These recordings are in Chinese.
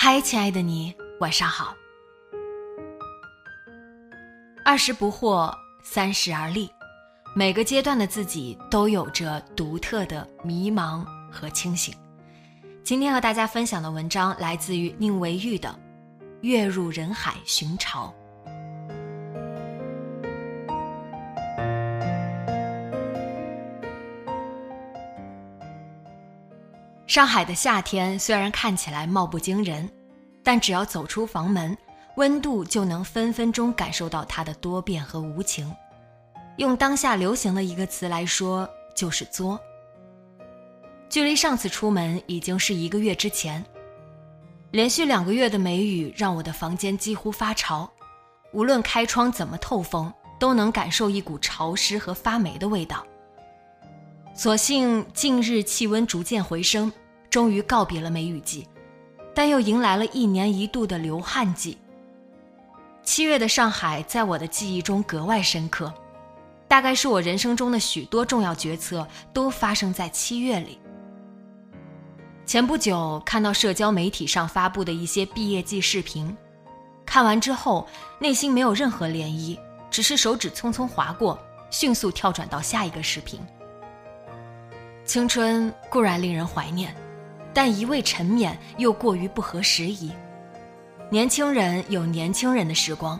嗨，亲爱的你，晚上好。二十不惑，三十而立，每个阶段的自己都有着独特的迷茫和清醒。今天和大家分享的文章来自于宁为玉的《跃入人海寻潮》。上海的夏天虽然看起来貌不惊人，但只要走出房门，温度就能分分钟感受到它的多变和无情。用当下流行的一个词来说，就是“作”。距离上次出门已经是一个月之前，连续两个月的梅雨让我的房间几乎发潮，无论开窗怎么透风，都能感受一股潮湿和发霉的味道。所幸近日气温逐渐回升，终于告别了梅雨季，但又迎来了一年一度的流汗季。七月的上海在我的记忆中格外深刻，大概是我人生中的许多重要决策都发生在七月里。前不久看到社交媒体上发布的一些毕业季视频，看完之后内心没有任何涟漪，只是手指匆匆划过，迅速跳转到下一个视频。青春固然令人怀念，但一味沉湎又过于不合时宜。年轻人有年轻人的时光，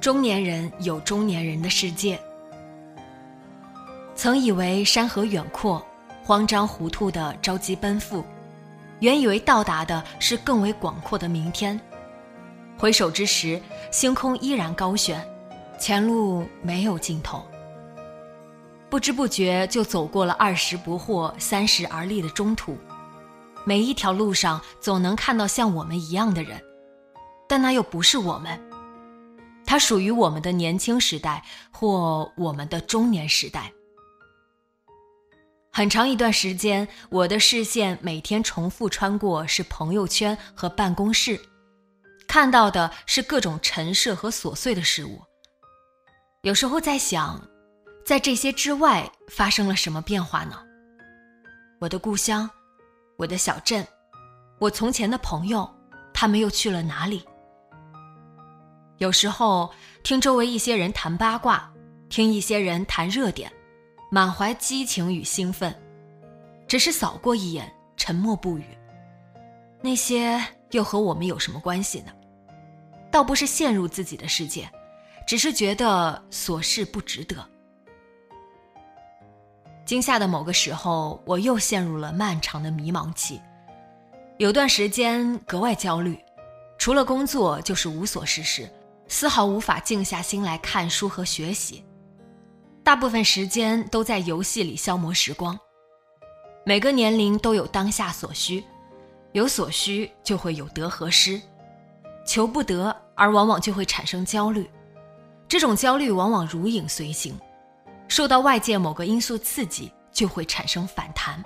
中年人有中年人的世界。曾以为山河远阔，慌张糊涂的着急奔赴，原以为到达的是更为广阔的明天。回首之时，星空依然高悬，前路没有尽头。不知不觉就走过了二十不惑、三十而立的中途，每一条路上总能看到像我们一样的人，但那又不是我们。它属于我们的年轻时代或我们的中年时代。很长一段时间，我的视线每天重复穿过是朋友圈和办公室，看到的是各种陈设和琐碎的事物。有时候在想。在这些之外发生了什么变化呢？我的故乡，我的小镇，我从前的朋友，他们又去了哪里？有时候听周围一些人谈八卦，听一些人谈热点，满怀激情与兴奋，只是扫过一眼，沉默不语。那些又和我们有什么关系呢？倒不是陷入自己的世界，只是觉得琐事不值得。今夏的某个时候，我又陷入了漫长的迷茫期，有段时间格外焦虑，除了工作就是无所事事，丝毫无法静下心来看书和学习，大部分时间都在游戏里消磨时光。每个年龄都有当下所需，有所需就会有得和失，求不得而往往就会产生焦虑，这种焦虑往往如影随形。受到外界某个因素刺激，就会产生反弹。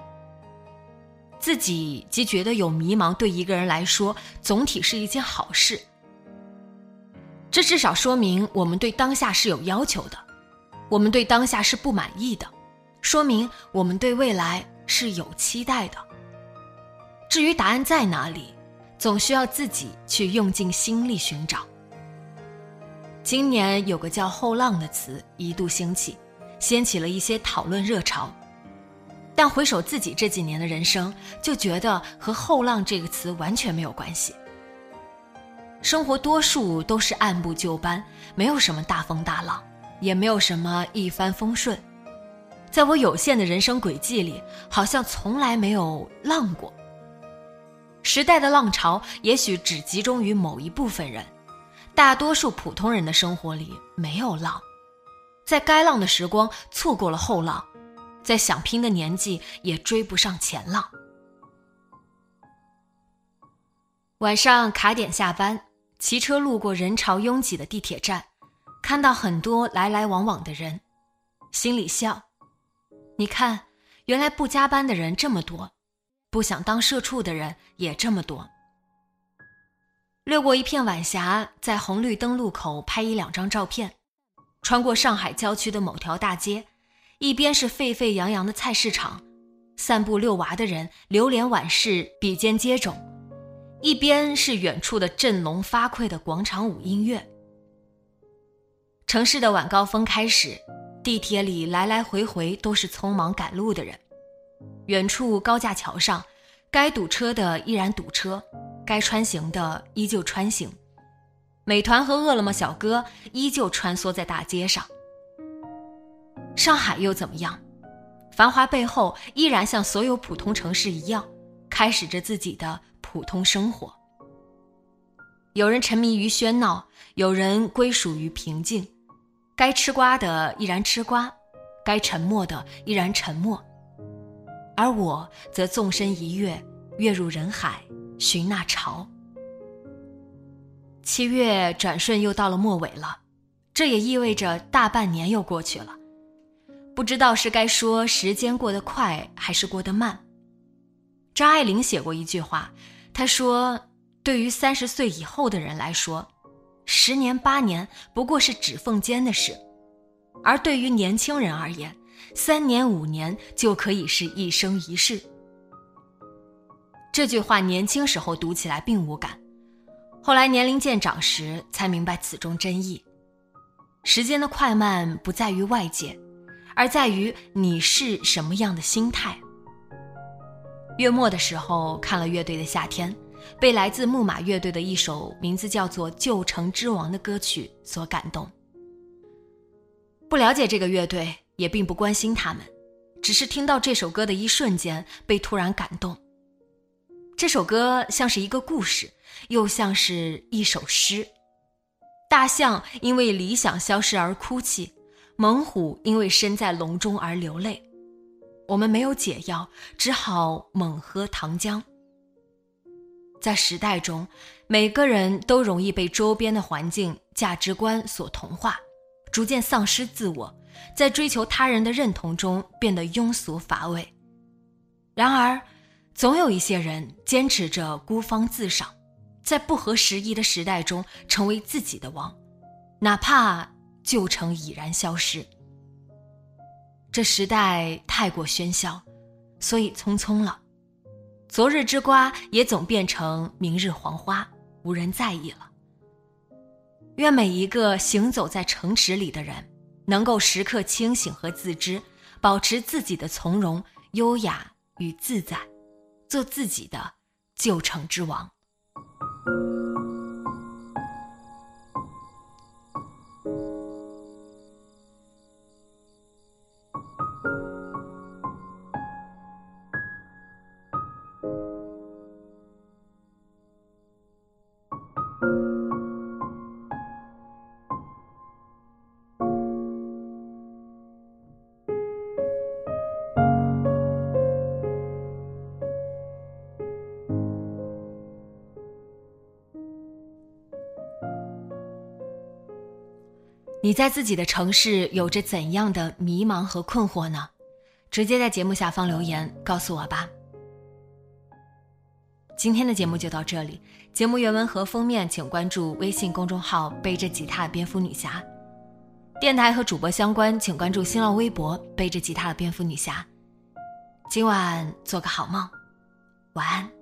自己即觉得有迷茫，对一个人来说，总体是一件好事。这至少说明我们对当下是有要求的，我们对当下是不满意的，说明我们对未来是有期待的。至于答案在哪里，总需要自己去用尽心力寻找。今年有个叫“后浪”的词一度兴起。掀起了一些讨论热潮，但回首自己这几年的人生，就觉得和“后浪”这个词完全没有关系。生活多数都是按部就班，没有什么大风大浪，也没有什么一帆风顺，在我有限的人生轨迹里，好像从来没有浪过。时代的浪潮也许只集中于某一部分人，大多数普通人的生活里没有浪，在该浪的时光错过了后浪，在想拼的年纪也追不上前浪。晚上卡点下班，骑车路过人潮拥挤的地铁站，看到很多来来往往的人，心里笑。你看，原来不加班的人这么多，不想当社畜的人也这么多。掠过一片晚霞，在红绿灯路口拍一两张照片，穿过上海郊区的某条大街，一边是沸沸扬扬的菜市场，散步遛娃的人流连晚市，比肩接踵。一边是远处的振聋发聩的广场舞音乐。城市的晚高峰开始，地铁里来来回回都是匆忙赶路的人。远处高架桥上，该堵车的依然堵车，该穿行的依旧穿行。美团和饿了么小哥依旧穿梭在大街上。上海又怎么样？繁华背后依然像所有普通城市一样，开始着自己的。普通生活，有人沉迷于喧闹，有人归属于平静。该吃瓜的依然吃瓜，该沉默的依然沉默。而我则纵身一跃，跃入人海，寻那潮。七月转瞬又到了末尾了，这也意味着大半年又过去了。不知道是该说时间过得快，还是过得慢。张爱玲写过一句话。她说：“对于三十岁以后的人来说，十年八年不过是指缝间的事；而对于年轻人而言，三年五年就可以是一生一世。”这句话年轻时候读起来并无感，后来年龄渐长时才明白此中真意。时间的快慢不在于外界，而在于你是什么样的心态。月末的时候看了乐队的夏天，被来自木马乐队的一首名字叫做《旧城之王》的歌曲所感动。不了解这个乐队，也并不关心他们，只是听到这首歌的一瞬间被突然感动。这首歌像是一个故事，又像是一首诗。大象因为理想消失而哭泣，猛虎因为身在笼中而流泪。我们没有解药，只好猛喝糖浆。在时代中，每个人都容易被周边的环境、价值观所同化，逐渐丧失自我，在追求他人的认同中变得庸俗乏味。然而，总有一些人坚持着孤芳自赏，在不合时宜的时代中成为自己的王，哪怕旧城已然消失。这时代太过喧嚣，所以匆匆了。昨日之瓜也总变成明日黄花，无人在意了。愿每一个行走在城池里的人，能够时刻清醒和自知，保持自己的从容、优雅与自在，做自己的旧城之王。你在自己的城市有着怎样的迷茫和困惑呢？直接在节目下方留言告诉我吧。今天的节目就到这里，节目原文和封面请关注微信公众号“背着吉他的蝙蝠女侠”，电台和主播相关请关注新浪微博“背着吉他的蝙蝠女侠”。今晚做个好梦，晚安。